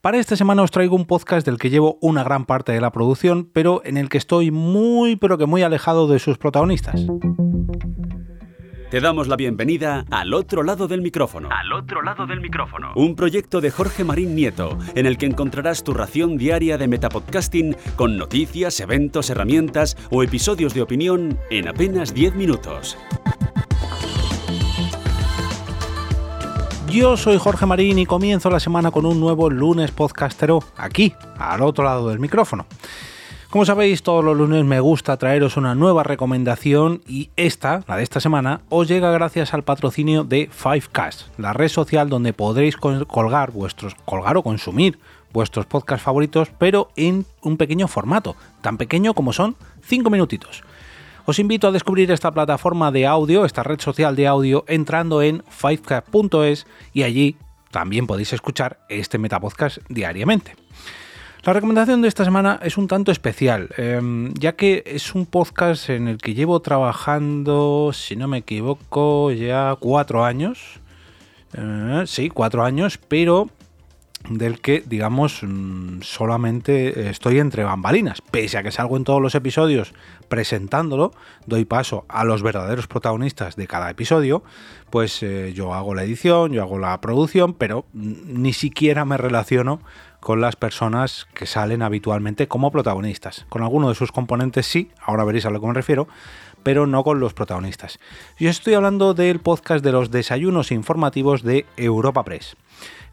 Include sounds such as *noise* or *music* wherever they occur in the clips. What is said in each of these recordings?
Para esta semana os traigo un podcast del que llevo una gran parte de la producción, pero en el que estoy muy pero que muy alejado de sus protagonistas. Te damos la bienvenida al otro lado del micrófono. Al otro lado del micrófono. Un proyecto de Jorge Marín Nieto, en el que encontrarás tu ración diaria de metapodcasting con noticias, eventos, herramientas o episodios de opinión en apenas 10 minutos. Yo soy Jorge Marín y comienzo la semana con un nuevo lunes podcastero aquí, al otro lado del micrófono. Como sabéis, todos los lunes me gusta traeros una nueva recomendación y esta, la de esta semana, os llega gracias al patrocinio de Fivecast, la red social donde podréis colgar vuestros, colgar o consumir vuestros podcasts favoritos, pero en un pequeño formato, tan pequeño como son 5 minutitos. Os invito a descubrir esta plataforma de audio, esta red social de audio, entrando en 5 y allí también podéis escuchar este Metapodcast diariamente. La recomendación de esta semana es un tanto especial, em, ya que es un podcast en el que llevo trabajando, si no me equivoco, ya cuatro años. Eh, sí, cuatro años, pero del que, digamos, mm, solamente estoy entre bambalinas. Pese a que salgo en todos los episodios presentándolo, doy paso a los verdaderos protagonistas de cada episodio, pues eh, yo hago la edición, yo hago la producción, pero ni siquiera me relaciono con las personas que salen habitualmente como protagonistas. Con alguno de sus componentes sí, ahora veréis a lo que me refiero, pero no con los protagonistas. Yo estoy hablando del podcast de los desayunos informativos de Europa Press.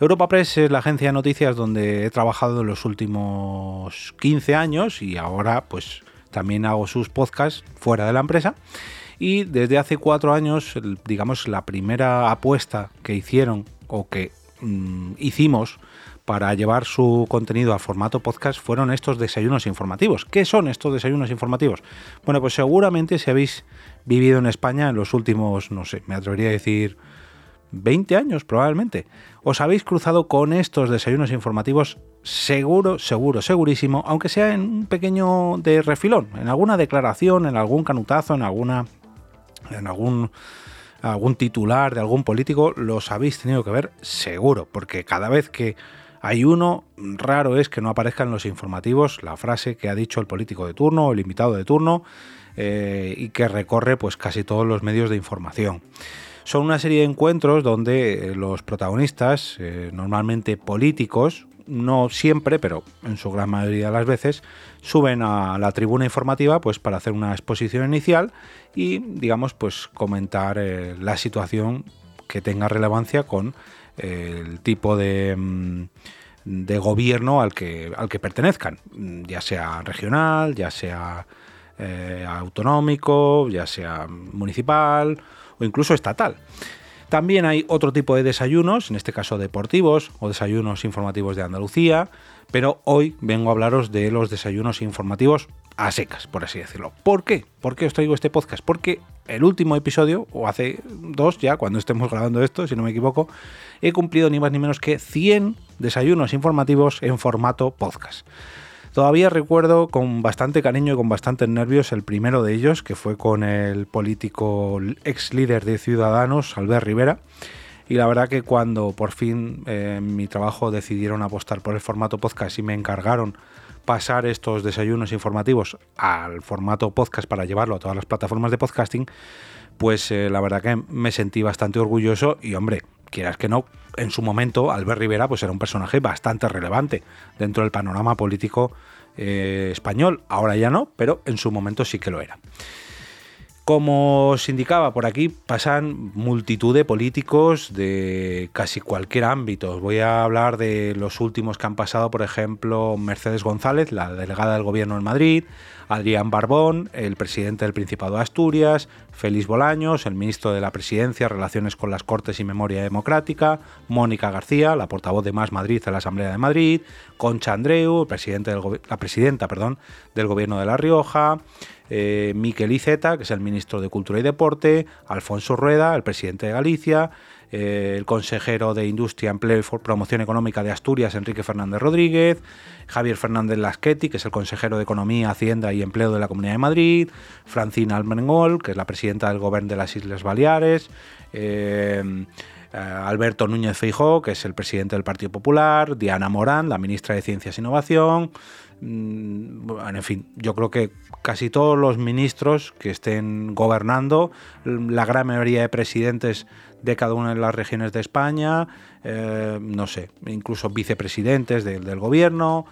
Europa Press es la agencia de noticias donde he trabajado en los últimos 15 años y ahora pues también hago sus podcasts fuera de la empresa. Y desde hace cuatro años, digamos, la primera apuesta que hicieron o que mm, hicimos para llevar su contenido a formato podcast fueron estos desayunos informativos. ¿Qué son estos desayunos informativos? Bueno, pues seguramente si habéis vivido en España en los últimos, no sé, me atrevería a decir 20 años probablemente, os habéis cruzado con estos desayunos informativos seguro, seguro, segurísimo, aunque sea en un pequeño de refilón, en alguna declaración, en algún canutazo, en alguna en algún algún titular de algún político, los habéis tenido que ver seguro, porque cada vez que hay uno, raro es que no aparezca en los informativos la frase que ha dicho el político de turno, el invitado de turno, eh, y que recorre pues casi todos los medios de información. Son una serie de encuentros donde eh, los protagonistas, eh, normalmente políticos, no siempre, pero en su gran mayoría de las veces, suben a la tribuna informativa pues para hacer una exposición inicial y digamos pues comentar eh, la situación que tenga relevancia con el tipo de, mm, de, gobierno al que, al que pertenezcan, ya sea regional, ya sea autonómico, ya sea municipal o incluso estatal. También hay otro tipo de desayunos, en este caso deportivos o desayunos informativos de Andalucía, pero hoy vengo a hablaros de los desayunos informativos a secas, por así decirlo. ¿Por qué? ¿Por qué os traigo este podcast? Porque el último episodio, o hace dos ya, cuando estemos grabando esto, si no me equivoco, he cumplido ni más ni menos que 100 desayunos informativos en formato podcast. Todavía recuerdo con bastante cariño y con bastantes nervios el primero de ellos, que fue con el político ex líder de Ciudadanos, Albert Rivera. Y la verdad que cuando por fin eh, mi trabajo decidieron apostar por el formato podcast y me encargaron pasar estos desayunos informativos al formato podcast para llevarlo a todas las plataformas de podcasting, pues eh, la verdad que me sentí bastante orgulloso y hombre, quieras que no, en su momento Albert Rivera pues era un personaje bastante relevante dentro del panorama político eh, español. Ahora ya no, pero en su momento sí que lo era. Como os indicaba, por aquí pasan multitud de políticos de casi cualquier ámbito. Voy a hablar de los últimos que han pasado, por ejemplo, Mercedes González, la delegada del gobierno en Madrid, Adrián Barbón, el presidente del Principado de Asturias, Félix Bolaños, el ministro de la Presidencia, Relaciones con las Cortes y Memoria Democrática, Mónica García, la portavoz de Más Madrid en la Asamblea de Madrid, Concha Andreu, la presidenta perdón, del Gobierno de La Rioja, eh, Miquel Iceta, que es el ministro de Cultura y Deporte, Alfonso Rueda, el presidente de Galicia, eh, el consejero de Industria, Empleo y Promoción Económica de Asturias, Enrique Fernández Rodríguez, Javier Fernández Lasqueti, que es el consejero de Economía, Hacienda y Empleo de la Comunidad de Madrid, Francina Almengol, que es la presidenta del Gobierno de las Islas Baleares, eh, Alberto Núñez Feijó, que es el presidente del Partido Popular, Diana Morán, la ministra de Ciencias e Innovación, en fin, yo creo que casi todos los ministros que estén gobernando, la gran mayoría de presidentes de cada una de las regiones de España, eh, no sé, incluso vicepresidentes del gobierno,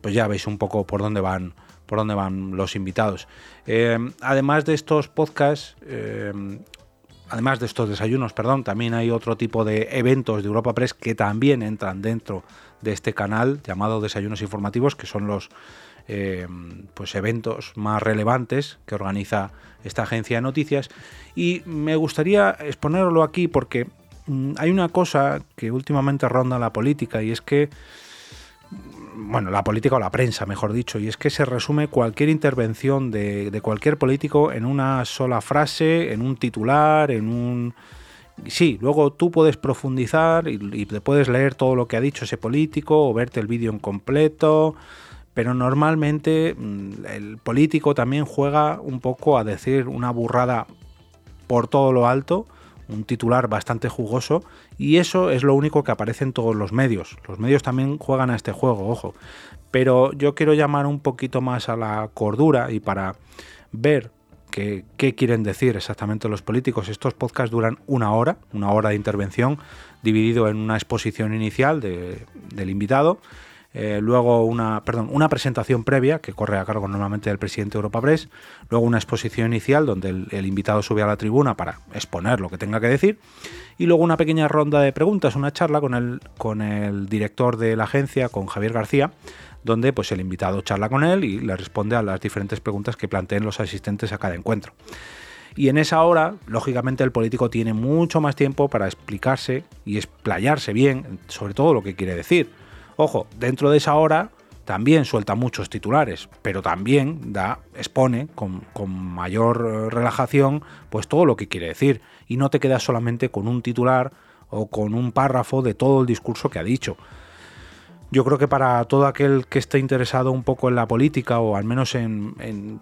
pues ya veis un poco por dónde van por dónde van los invitados. Eh, además de estos podcasts, además de estos desayunos, perdón, también hay otro tipo de eventos de Europa Press que también entran dentro de este canal llamado Desayunos Informativos, que son los eh, pues eventos más relevantes que organiza esta agencia de noticias. Y me gustaría exponerlo aquí porque mm, hay una cosa que últimamente ronda la política y es que bueno, la política o la prensa, mejor dicho, y es que se resume cualquier intervención de, cualquier político en una sola frase, en un titular, en un... Sí, luego tú puedes profundizar y, te puedes leer todo lo que ha dicho ese político o verte el vídeo en completo, pero normalmente mm, el político también juega un poco a decir una burrada por todo lo alto un titular bastante jugoso y eso es lo único que aparece en todos los medios. Los medios también juegan a este juego, ojo. Pero yo quiero llamar un poquito más a la cordura y para ver qué, quieren decir exactamente los políticos. Estos podcasts duran una hora, una hora de intervención, dividido en una exposición inicial del invitado eh, luego una, perdón, una presentación previa que corre a cargo normalmente del presidente de Europa Press, luego una exposición inicial donde el, invitado sube a la tribuna para exponer lo que tenga que decir y luego una pequeña ronda de preguntas, una charla con el, con el director de la agencia, con Javier García, donde pues el invitado charla con él y le responde a las diferentes preguntas que planteen los asistentes a cada encuentro. Y en esa hora, lógicamente, el político tiene mucho más tiempo para explicarse y explayarse bien sobre todo lo que quiere decir Ojo, dentro de esa hora también suelta muchos titulares, pero también da, expone con, mayor eh, relajación pues todo lo que quiere decir y no te quedas solamente con un titular o con un párrafo de todo el discurso que ha dicho. Yo creo que para todo aquel que esté interesado un poco en la política o al menos en,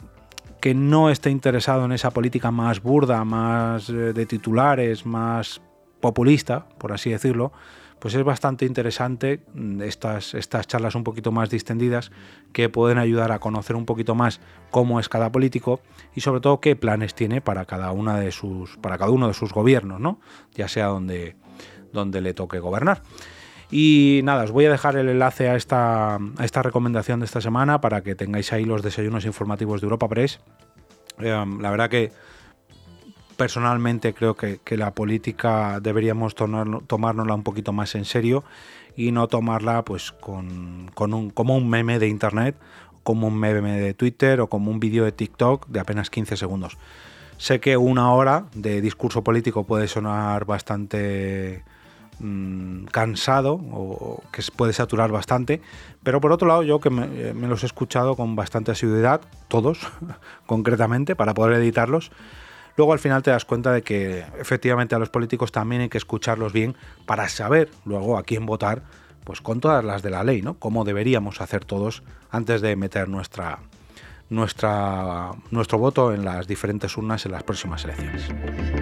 que no esté interesado en esa política más burda, más eh, de titulares, más populista, por así decirlo, pues es bastante interesante mm, estas, estas charlas un poquito más distendidas que pueden ayudar a conocer un poquito más cómo es cada político y sobre todo qué planes tiene para cada una de sus para cada uno de sus gobiernos, ¿no? Ya sea donde, donde le toque gobernar. Y nada, os voy a dejar el enlace a esta, recomendación de esta semana para que tengáis ahí los desayunos informativos de Europa Press. Eh, la verdad que personalmente creo que, la política deberíamos tomárnosla un poquito más en serio y no tomarla pues con, un, como un meme de internet, como un meme de Twitter o como un vídeo de TikTok de apenas 15 segundos. Sé que una hora de discurso político puede sonar bastante mm, cansado o que puede saturar bastante, pero por otro lado yo que me, eh, los he escuchado con bastante asiduidad, todos *laughs* concretamente, para poder editarlos, luego al final te das cuenta de que efectivamente a los políticos también hay que escucharlos bien para saber luego a quién votar, pues con todas las de la ley, ¿no? Como deberíamos hacer todos antes de meter nuestra, nuestro voto en las diferentes urnas en las próximas elecciones.